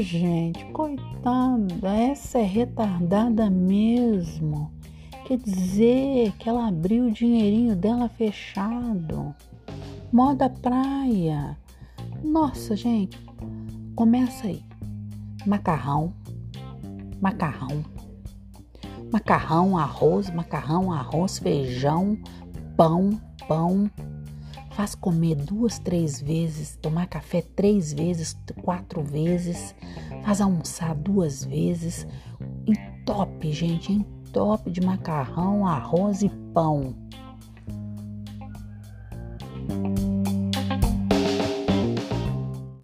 Gente, coitada, essa é retardada mesmo. Quer dizer que ela abriu o dinheirinho dela fechado. Moda praia. Nossa, gente, começa aí. Macarrão, macarrão, macarrão, arroz, macarrão, arroz, feijão, pão, pão. Faz comer duas, três vezes, tomar café três vezes, quatro vezes, faz almoçar duas vezes. Entope, gente, entope de macarrão, arroz e pão.